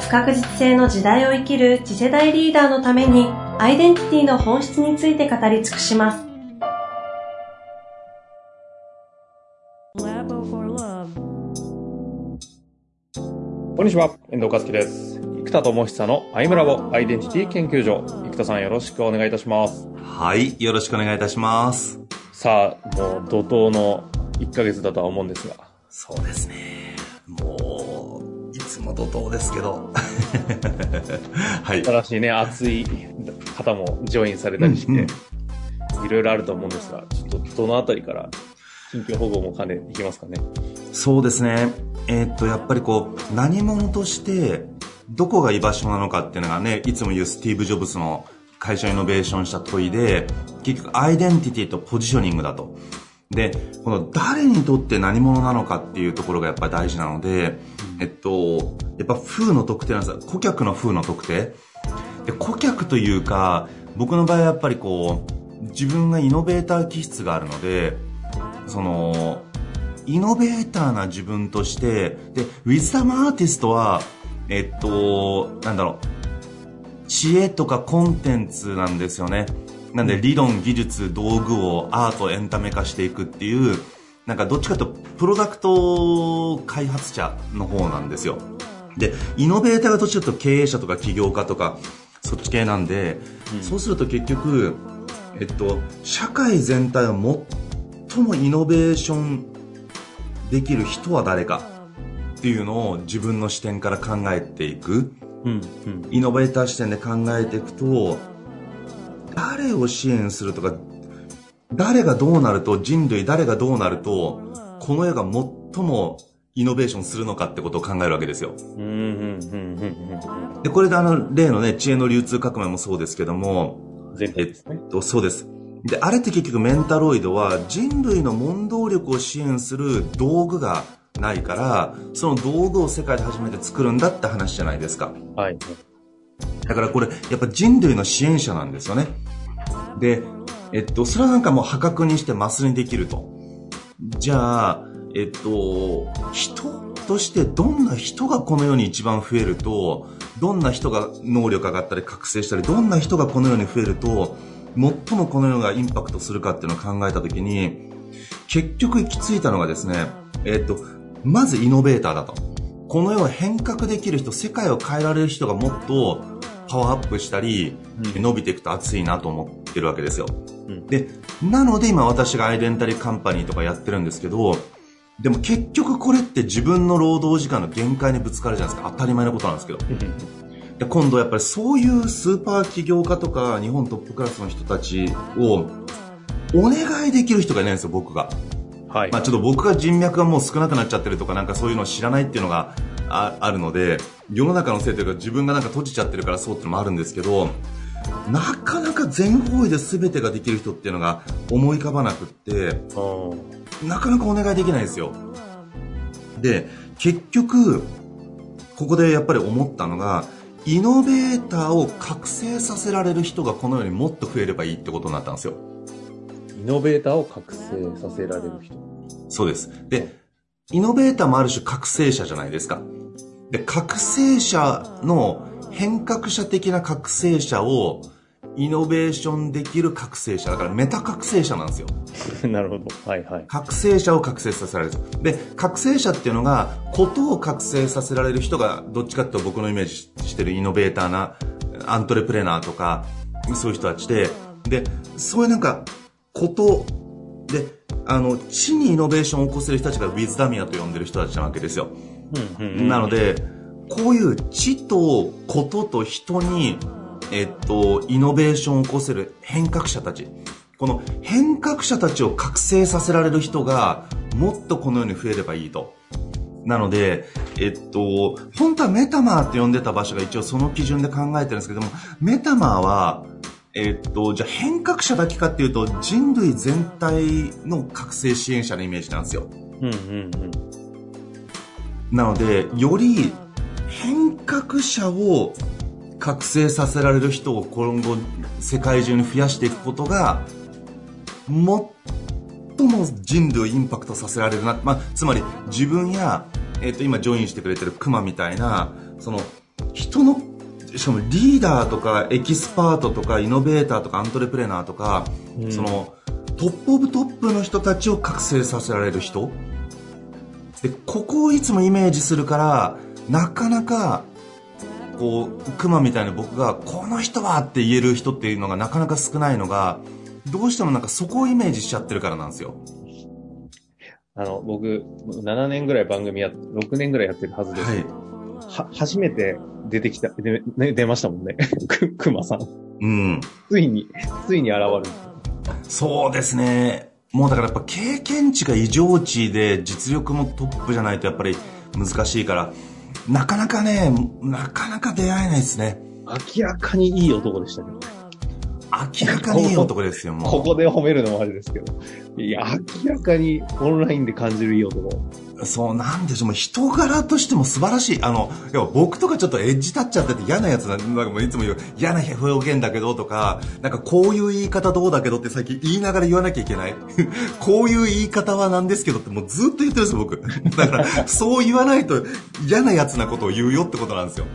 不確実性の時代を生きる次世代リーダーのためにアイデンティティの本質について語り尽くします。こんにちは、遠藤和樹です。生田智久のアイムラボアイデンティティ研究所。生田さんよろしくお願いいたします。はい、よろしくお願いいたします。さあ、もう怒涛の1ヶ月だとは思うんですが。そうですね。怒涛ですけど。はい。新しいね、熱い方もジョインされたりして、いろいろあると思うんですが、ちょっとどのあたりから近況保護も兼ねいきますかね。そうですね。えー、っと、やっぱりこう、何者として、どこが居場所なのかっていうのがね、いつも言うスティーブ・ジョブズの会社イノベーションした問いで、結局アイデンティティとポジショニングだと。で、この誰にとって何者なのかっていうところがやっぱり大事なので、えっと、やっぱ風の特定なんですよ。顧客の風の特定。で、顧客というか、僕の場合はやっぱりこう、自分がイノベーター気質があるので、その、イノベーターな自分として、で、ウィズダムアーティストは、えっと、なんだろう、知恵とかコンテンツなんですよね。なんで理論、技術、道具をアート、エンタメ化していくっていう、なんかどっちかというとプロダクト開発者の方なんですよ。で、イノベーターがどっちかというと経営者とか起業家とか、そっち系なんで、うん、そうすると結局、えっと、社会全体を最もイノベーションできる人は誰かっていうのを自分の視点から考えていく。うん。うん、イノベーター視点で考えていくと誰を支援するとか誰がどうなると人類誰がどうなるとこの世が最もイノベーションするのかってことを考えるわけですよ。でこれであの例のね知恵の流通革命もそうですけども、ね、えっとそうです。であれって結局メンタロイドは人類の問答力を支援する道具がないから、その道具を世界で初めて作るんだって話じゃないですか。はい。だからこれ、やっぱ人類の支援者なんですよね。で、えっと、それはなんかもう破格にしてマスにできると。じゃあ、えっと、人としてどんな人がこの世に一番増えると、どんな人が能力上がったり覚醒したり、どんな人がこの世に増えると、最もこの世がインパクトするかっていうのを考えたときに、結局行き着いたのがですね、えっと、まずイノベーターだと。この世を変革できる人、世界を変えられる人がもっとパワーアップしたり、うん、伸びていくと熱いなと思ってるわけですよ。うん、で、なので今私がアイデンタリーカンパニーとかやってるんですけど、でも結局これって自分の労働時間の限界にぶつかるじゃないですか。当たり前のことなんですけど。で今度やっぱりそういうスーパー起業家とか日本トップクラスの人たちをお願いできる人がいないんですよ、僕が。はい、まあ、ちょっと僕が人脈がもう少なくなっちゃってるとかなんかそういうのを知らないっていうのがああるので世の中のせいというか自分がなんか閉じちゃってるからそうっていうのもあるんですけどなかなか全方位で全てができる人っていうのが思い浮かばなくってなかなかお願いできないんですよで結局ここでやっぱり思ったのがイノベーターを覚醒させられる人がこのようにもっと増えればいいってことになったんですよイノベーターを覚醒させられる人。そうです。で、イノベーターもある種覚醒者じゃないですか。で、覚醒者の変革者的な覚醒者をイノベーションできる覚醒者だからメタ覚醒者なんですよ。なるほど。はいはい。覚醒者を覚醒させられる。で、覚醒者っていうのが、ことを覚醒させられる人が、どっちかっていうと僕のイメージしてるイノベーターな、アントレプレナーとか、そういう人たちで、で、そういうなんか、ことで、あの、地にイノベーションを起こせる人たちがウィズダミアと呼んでる人たちなわけですよ。なので、こういう地とことと人に、えっと、イノベーションを起こせる変革者たち。この変革者たちを覚醒させられる人がもっとこのように増えればいいと。なので、えっと、本当はメタマーって呼んでた場所が一応その基準で考えてるんですけども、メタマーは、えっと、じゃあ変革者だけかっていうと、人類全体の覚醒支援者のイメージなんですよ。うんうんうん。なので、より変革者を覚醒させられる人を今後世界中に増やしていくことが、最も人類をインパクトさせられるな。まあ、つまり自分や、えっ、と、今ジョインしてくれてるクマみたいな、その、人の、しかもリーダーとかエキスパートとかイノベーターとかアントレプレナーとか、うん、その、 top of top の人たちを覚醒させられる人。で、ここをいつもイメージするから、なかなかこうクマみたいな僕がこの人はって言える人っていうのがなかなか少ないのがどうしてもなんかそこをイメージしちゃってるからなんですよ。あの、僕、7年ぐらい番組や、6年ぐらいやってるはずです。はい。は、初めて出てきた、で、ね、出ましたもんね。く、くまさん。うん。ついに、ついに現れる。そうですね。もうだからやっぱ経験値が異常値で実力もトップじゃないとやっぱり難しいから、なかなかね、なかなか出会えないですね。明らかにいい男でしたけどね。明らかにいい男ですよ、もう。ここで褒めるのもあれですけど。いや、明らかにオンラインで感じるいい男。そう、なんでしょう、もう人柄としても素晴らしい。あの、いや僕とかちょっとエッジ立っちゃってて嫌なやつな、んかもういつも言う、嫌な表現だけどとか、なんかこういう言い方どうだけどって最近言いながら言わなきゃいけない。こういう言い方はなんですけどってもうずっと言ってるんですよ、僕。だから、そう言わないと嫌なやつなことを言うよってことなんですよ。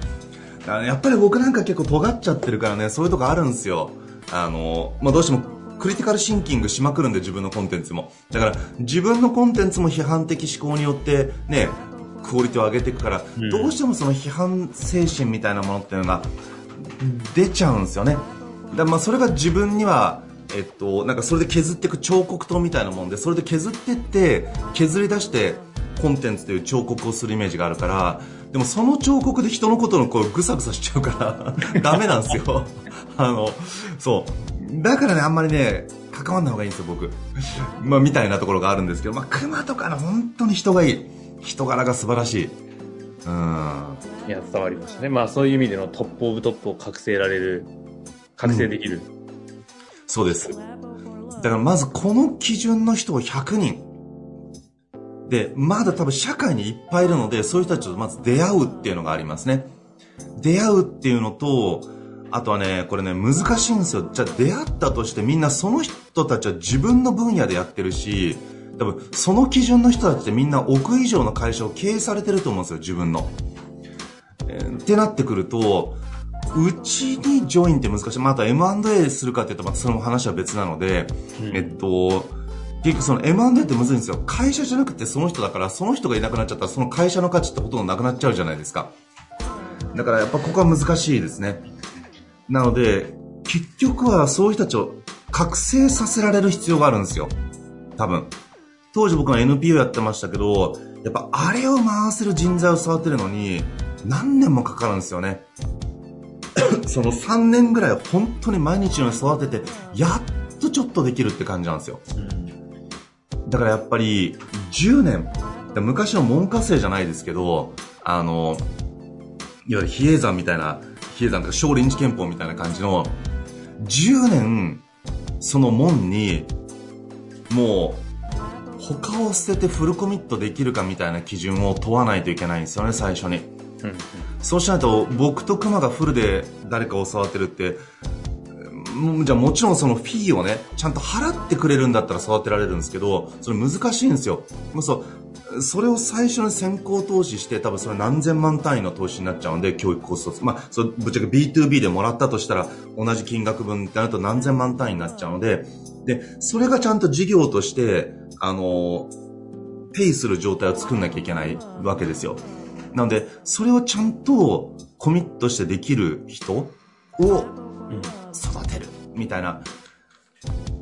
やっぱり僕なんか結構尖っちゃってるからね、そういうとこあるんですよ。あの、まあ、どうしてもクリティカルシンキングしまくるんで自分のコンテンツも。だから自分のコンテンツも批判的思考によってね、クオリティを上げていくから、うん、どうしてもその批判精神みたいなものっていうのが出ちゃうんですよね。だまあそれが自分にはえっと、なんかそれで削っていく彫刻刀みたいなもんでそれで削っていって削り出してコンテンツという彫刻をするイメージがあるからでもその彫刻で人のことのこうぐさぐさしちゃうから ダメなんですよあのそうだからね、あんまりね、関わんない方がいいんですよ、僕。まあ、みたいなところがあるんですけど、まあ、熊とかの本当に人がいい。人柄が素晴らしい。うん。いや、伝わりましたね。まあ、そういう意味でのトップオブトップを覚醒られる、覚醒できる。うん、そうです。だからまずこの基準の人を100人。で、まだ多分社会にいっぱいいるので、そういう人たちとまず出会うっていうのがありますね。出会うっていうのと、あとはね、これね、難しいんですよ。じゃあ出会ったとしてみんなその人たちは自分の分野でやってるし、多分その基準の人たちってみんな億以上の会社を経営されてると思うんですよ、自分の。えー、ってなってくると、うちにジョインって難しい。まあ、あと M&A するかって言うとまたその話は別なので、うん、えっと、結局その M&A ってむずいんですよ。会社じゃなくてその人だから、その人がいなくなっちゃったらその会社の価値ってほとんどなくなっちゃうじゃないですか。だからやっぱここは難しいですね。なので、結局はそういう人たちを覚醒させられる必要があるんですよ。多分。当時僕は NPO やってましたけど、やっぱあれを回せる人材を育てるのに何年もかかるんですよね。その3年ぐらい本当に毎日のように育てて、やっとちょっとできるって感じなんですよ。だからやっぱり10年、昔の門下生じゃないですけど、あの、いわゆる比叡山みたいな比叡山とか少林寺拳法みたいな感じの、10年、その門に、もう、他を捨ててフルコミットできるかみたいな基準を問わないといけないんですよね、最初に。うん、そうしないと、僕と熊がフルで誰かを触ってるって、じゃあもちろんそのフィーをね、ちゃんと払ってくれるんだったら育てられるんですけど、それ難しいんですよ。もうそうそれを最初に先行投資して、多分それ何千万単位の投資になっちゃうんで、教育コスト。まあ、そぶっちゃけ B2B でもらったとしたら、同じ金額分ってなると何千万単位になっちゃうので、で、それがちゃんと事業として、あの、ペイする状態を作んなきゃいけないわけですよ。なので、それをちゃんとコミットしてできる人を育てるみたいな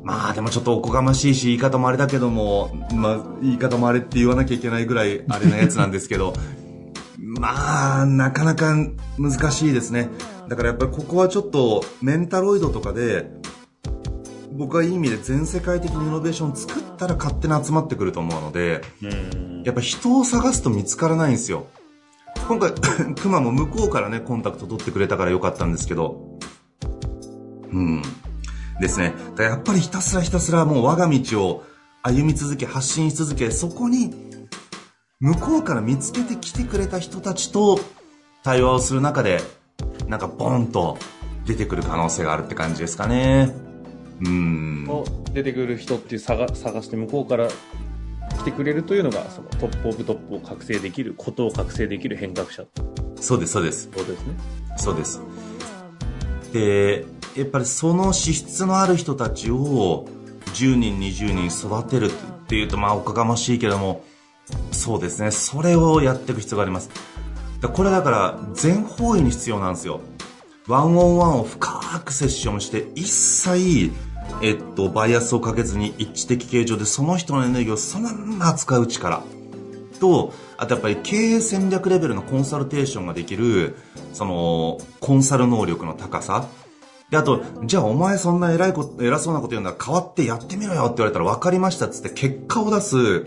まあでもちょっとおこがましいし、言い方もあれだけども、まあ言い方もあれって言わなきゃいけないぐらいあれなやつなんですけど、まあなかなか難しいですね。だからやっぱりここはちょっとメンタロイドとかで、僕はいい意味で全世界的にイノベーションを作ったら勝手に集まってくると思うので、やっぱ人を探すと見つからないんですよ。今回、クマも向こうからね、コンタクト取ってくれたからよかったんですけど、うん。ですね。やっぱりひたすらひたすらもう我が道を歩み続け、発信し続け、そこに、向こうから見つけてきてくれた人たちと対話をする中で、なんかボンと出てくる可能性があるって感じですかね。うん。出てくる人っていう探探して向こうから来てくれるというのが、そのトップオブトップを覚醒できる、ことを覚醒できる変革者。そうです、そうです。そうですね。そうです。で、やっぱりその資質のある人たちを10人、20人育てるっていうと、まあおかがましいけども、そうですね、それをやっていく必要があります。これだから全方位に必要なんですよ。ワンオンワンを深くセッションして、一切、えっと、バイアスをかけずに一致的形状でその人のエネルギーをそのまま扱う力と、あとやっぱり経営戦略レベルのコンサルテーションができる、その、コンサル能力の高さ。で、あと、じゃあお前そんな偉いこと、偉そうなこと言うんだら変わってやってみろよって言われたら分かりましたっつって結果を出す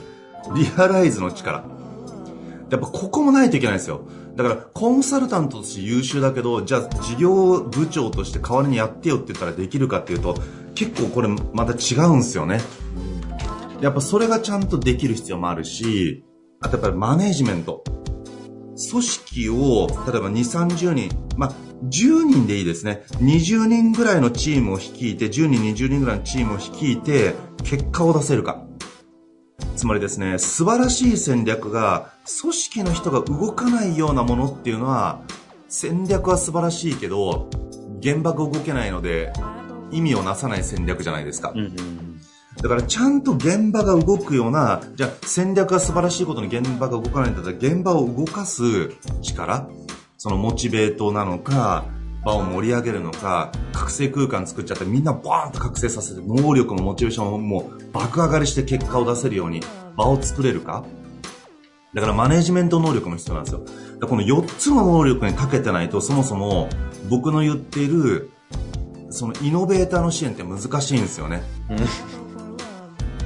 リアライズの力。やっぱここもないといけないですよ。だからコンサルタントとして優秀だけど、じゃあ事業部長として代わりにやってよって言ったらできるかっていうと、結構これまた違うんですよね。やっぱそれがちゃんとできる必要もあるし、あとやっぱりマネジメント。組織を、例えば2、30人、まあ、10人でいいですね。20人ぐらいのチームを率いて、10人、20人ぐらいのチームを率いて、結果を出せるか。つまりですね、素晴らしい戦略が、組織の人が動かないようなものっていうのは、戦略は素晴らしいけど、現場が動けないので、意味をなさない戦略じゃないですか。うんうんだからちゃんと現場が動くような、じゃあ戦略が素晴らしいことに現場が動かないんだったら現場を動かす力、そのモチベートなのか、場を盛り上げるのか、覚醒空間作っちゃってみんなバーンと覚醒させて、能力もモチベーションももう爆上がりして結果を出せるように場を作れるか？だからマネジメント能力も必要なんですよ。この4つの能力に長けてないとそもそも僕の言っているそのイノベーターの支援って難しいんですよね。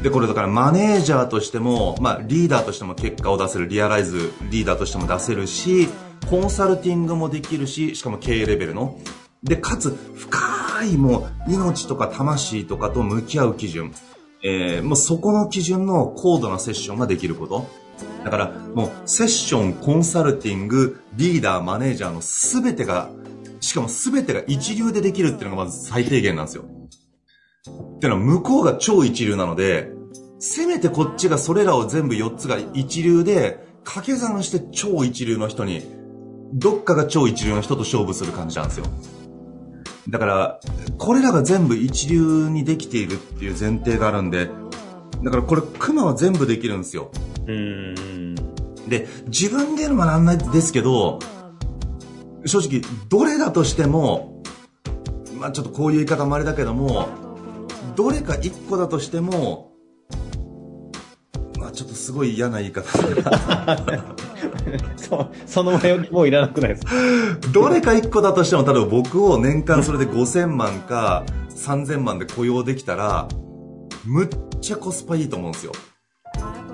で、これだからマネージャーとしても、まあリーダーとしても結果を出せる、リアライズリーダーとしても出せるし、コンサルティングもできるし、しかも経営レベルの。で、かつ深いもう命とか魂とかと向き合う基準。えー、もうそこの基準の高度なセッションができること。だからもうセッション、コンサルティング、リーダー、マネージャーの全てが、しかも全てが一流でできるっていうのがまず最低限なんですよ。っていうのは向こうが超一流なので、せめてこっちがそれらを全部4つが一流で、掛け算して超一流の人に、どっかが超一流の人と勝負する感じなんですよ。だから、これらが全部一流にできているっていう前提があるんで、だからこれ、熊は全部できるんですよ。うんで、自分で言うのもなんないですけど、正直、どれだとしても、まあちょっとこういう言い方もあれだけども、どれか一個だとしても、まあちょっとすごい嫌な言い方 そその前置きもういらなくないですか？どれか一個だとしても、例えば僕を年間それで5000万か3000万で雇用できたら、むっちゃコスパいいと思うんですよ。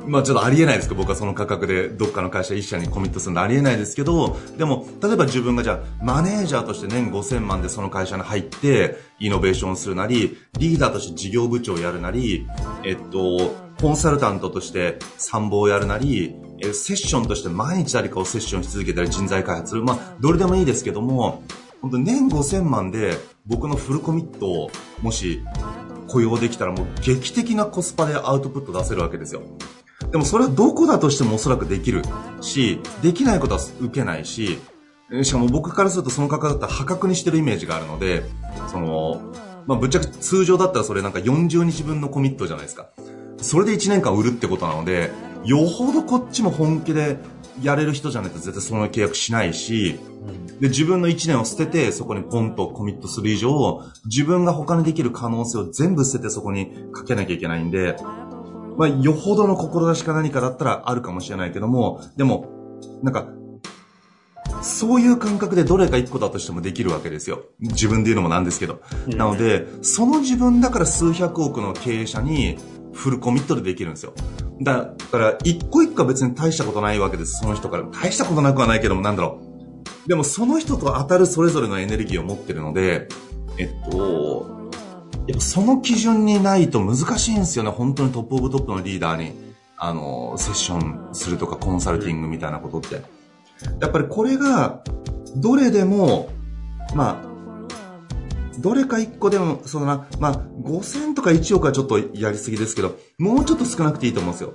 まあちょっとありえないですけど、僕はその価格でどっかの会社一社にコミットするのありえないですけど、でも、例えば自分がじゃあ、マネージャーとして年5000万でその会社に入って、イノベーションするなり、リーダーとして事業部長をやるなり、えっと、コンサルタントとして参謀をやるなり、えセッションとして毎日誰かをセッションし続けたり人材開発する。まあ、どれでもいいですけども、本当年5000万で僕のフルコミットをもし雇用できたらもう劇的なコスパでアウトプット出せるわけですよ。でもそれはどこだとしてもおそらくできるし、できないことは受けないし、しかも僕からするとその価格だったら破格にしてるイメージがあるので、その、まあ、ぶっちゃけ通常だったらそれなんか40日分のコミットじゃないですか。それで1年間売るってことなので、よほどこっちも本気でやれる人じゃないと絶対その契約しないし、で、自分の1年を捨ててそこにポンとコミットする以上、自分が他にできる可能性を全部捨ててそこにかけなきゃいけないんで、まあ、よほどの志か何かだったらあるかもしれないけども、でも、なんか、そういう感覚でどれか1個だとしてもできるわけですよ。自分で言うのもなんですけど。なので、その自分だから数百億の経営者にフルコミットでできるんですよ。だから、一個一個は別に大したことないわけです、その人から。大したことなくはないけども、なんだろう。でも、その人と当たるそれぞれのエネルギーを持ってるので、えっと、やっぱその基準にないと難しいんですよね。本当にトップオブトップのリーダーに、あの、セッションするとかコンサルティングみたいなことって。やっぱりこれが、どれでも、まあ、どれか1個でも、そのな、まあ、5000とか1億はちょっとやりすぎですけど、もうちょっと少なくていいと思うんですよ。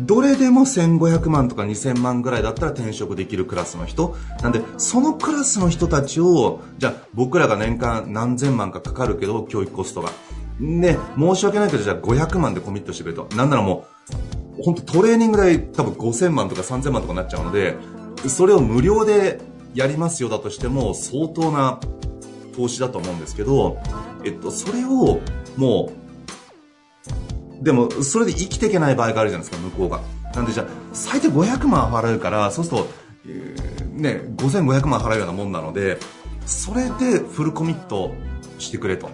どれでも1500万とか2000万ぐらいだったら転職できるクラスの人。なんで、そのクラスの人たちを、じゃあ僕らが年間何千万かかかるけど、教育コストが。で、申し訳ないけど、じゃあ500万でコミットしてくれと。なんならもう、本当トレーニング代多分5000万とか3000万とかになっちゃうので、それを無料でやりますよだとしても、相当な投資だと思うんですけど、えっと、それをもう、でも、それで生きていけない場合があるじゃないですか、向こうが。なんでじゃあ、最低500万払うから、そうすると、えー、ね、5500万払うようなもんなので、それでフルコミットしてくれと。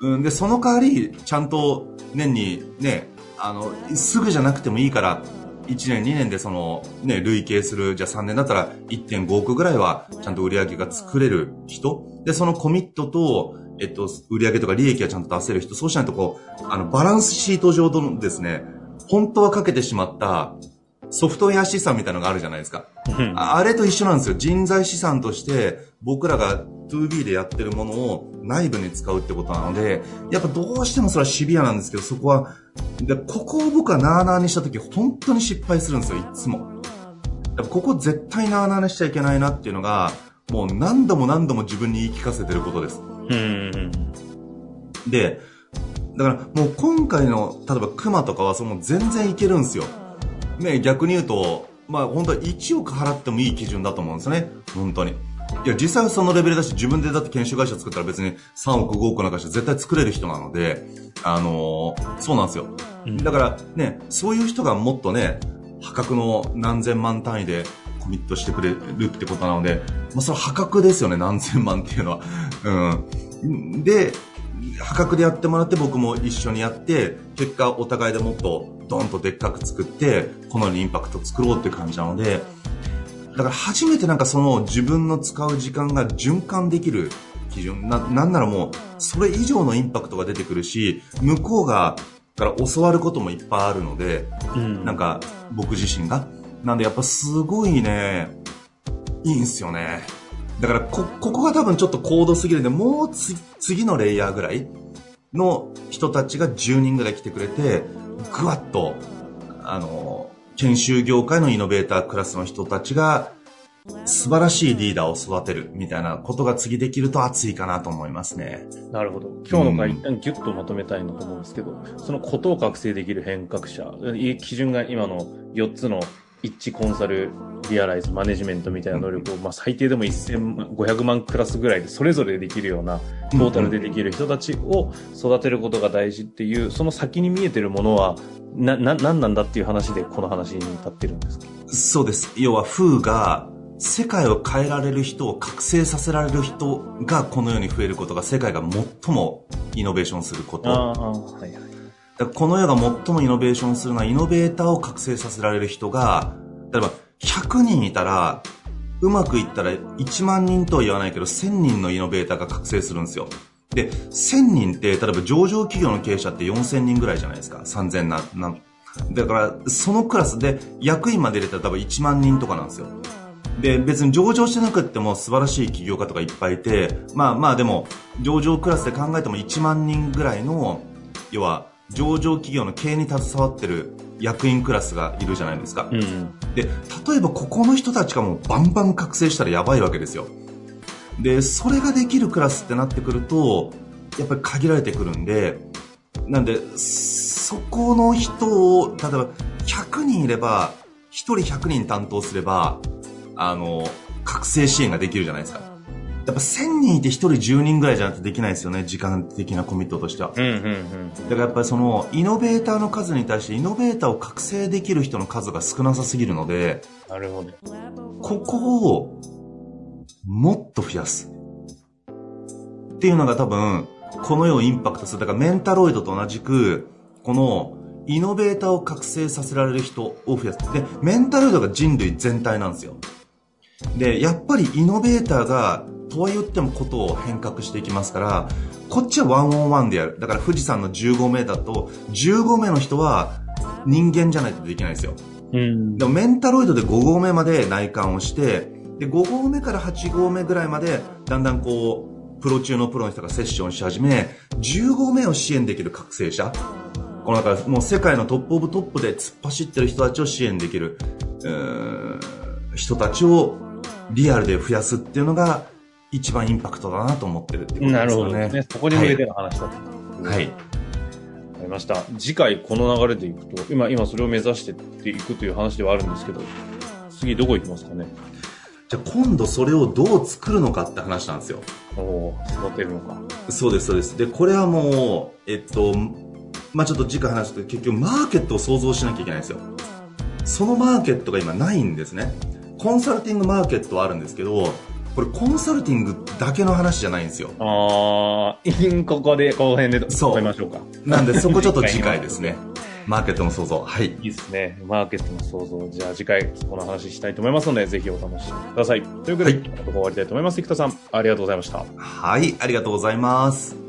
うん、で、その代わり、ちゃんと年にね、あの、すぐじゃなくてもいいから、1年2年でそのね、累計する、じゃあ3年だったら1.5億ぐらいはちゃんと売り上げが作れる人で、そのコミットと、えっと、売り上げとか利益はちゃんと出せる人、そうしないとこう、あの、バランスシート上のですね、本当はかけてしまったソフトウェア資産みたいなのがあるじゃないですか。あれと一緒なんですよ。人材資産として僕らが 2B でやってるものを内部に使うってことなので、やっぱどうしてもそれはシビアなんですけど、そこは、でここを僕はなーなーにした時本当に失敗するんですよ、いつも。ここ絶対なーなーにしちゃいけないなっていうのが、もう何度も何度も自分に言い聞かせてることです。で、だからもう今回の、例えばクマとかはその全然いけるんですよ。ね、逆に言うと、まあ本当は1億払ってもいい基準だと思うんですね。本当に。いや、実際はそのレベルだし、自分でだって研修会社作ったら別に3億、5億の会社絶対作れる人なので、あのー、そうなんですよ。だからね、そういう人がもっとね、破格の何千万単位でコミットしてくれるってことなので、まあそれ破格ですよね、何千万っていうのは。うん。で、破格でやってもらって僕も一緒にやって、結果お互いでもっとドンとでっかく作って、このようにインパクト作ろうっていう感じなので、だから初めてなんかその自分の使う時間が循環できる基準、な、なんならもう、それ以上のインパクトが出てくるし、向こうが、から教わることもいっぱいあるので、うん、なんか僕自身が。なんでやっぱすごいね、いいんすよね。だからこ、ここが多分ちょっと高度すぎるんで、もう次のレイヤーぐらいの人たちが10人ぐらい来てくれて、ぐわっと、あの、研修業界のイノベータークラスの人たちが、素晴らしいリーダーを育てるみたいなことが次できると熱いかなと思いますね。なるほど。今日の回、一旦ギュッとまとめたいなと思うんですけど、そのことを覚醒できる変革者、基準が今の4つの一致コンサル、リアライズ、マネジメントみたいな能力を、まあ、最低でも1500万クラスぐらいでそれぞれできるような、トータルでできる人たちを育てることが大事っていう、その先に見えてるものは、な、な、なんなんだっていう話でこの話に立ってるんですか？そうです。要は、フーが、世界を変えられる人を覚醒させられる人がこの世に増えることが世界が最もイノベーションすること。はいはいこの世が最もイノベーションするのはイノベーターを覚醒させられる人が、例えば100人いたら、うまくいったら1万人とは言わないけど1000人のイノベーターが覚醒するんですよ。で、1000人って、例えば上場企業の経営者って4000人ぐらいじゃないですか。3000な、な、だから、そのクラスで役員まで入れたら多分1万人とかなんですよ。で、別に上場してなくっても素晴らしい起業家とかいっぱいいて、まあまあでも、上場クラスで考えても1万人ぐらいの、要は、上場企業の経営に携わってる役員クラスがいるじゃないですか、うん、で例えばここの人たちがもうバンバン覚醒したらやばいわけですよ。でそれができるクラスってなってくるとやっぱり限られてくるんでなんでそこの人を例えば100人いれば1人100人担当すればあの覚醒支援ができるじゃないですかやっぱ1000人いて1人10人ぐらいじゃなくてできないですよね、時間的なコミットとしては。うんうんうん、だからやっぱりその、イノベーターの数に対してイノベーターを覚醒できる人の数が少なさすぎるので、なるほど。ここをもっと増やす。っていうのが多分、この世をインパクトする。だからメンタロイドと同じく、この、イノベーターを覚醒させられる人を増やす。で、メンタロイドが人類全体なんですよ。で、やっぱりイノベーターが、とは言ってもことを変革していきますから、こっちはワンオンワンでやる。だから富士山の15名だと、15名の人は人間じゃないとできないんですよ。うんでもメンタロイドで5合目まで内観をして、で、5合目から8合目ぐらいまで、だんだんこう、プロ中のプロの人がセッションし始め、10合目を支援できる覚醒者。このだからもう世界の top of top で突っ走ってる人たちを支援できる、うーん人たちをリアルで増やすっていうのが、一番インパクトだなと思ってるってことなるですよね。ほどね。そこに向けての話だと。はい。わかりました。次回この流れでいくと、今、今それを目指してっていくという話ではあるんですけど、次どこ行きますかね？じゃあ今度それをどう作るのかって話なんですよ。おおー育てるのか。そうです、そうです。で、これはもう、えっと、まあちょっと次回話すと結局マーケットを想像しなきゃいけないんですよ。そのマーケットが今ないんですね。コンサルティングマーケットはあるんですけど、これコンサルティングだけの話じゃないんですよ。あー、ここで、この辺でそう止めましょうか。なんでそこちょっと次回ですね。マーケットの想像。はい。いいですね。マーケットの想像。じゃあ次回この話したいと思いますので、ぜひお楽しみください。ということで、はいここ終わりたいと思います。生田さん、ありがとうございました。はい、ありがとうございます。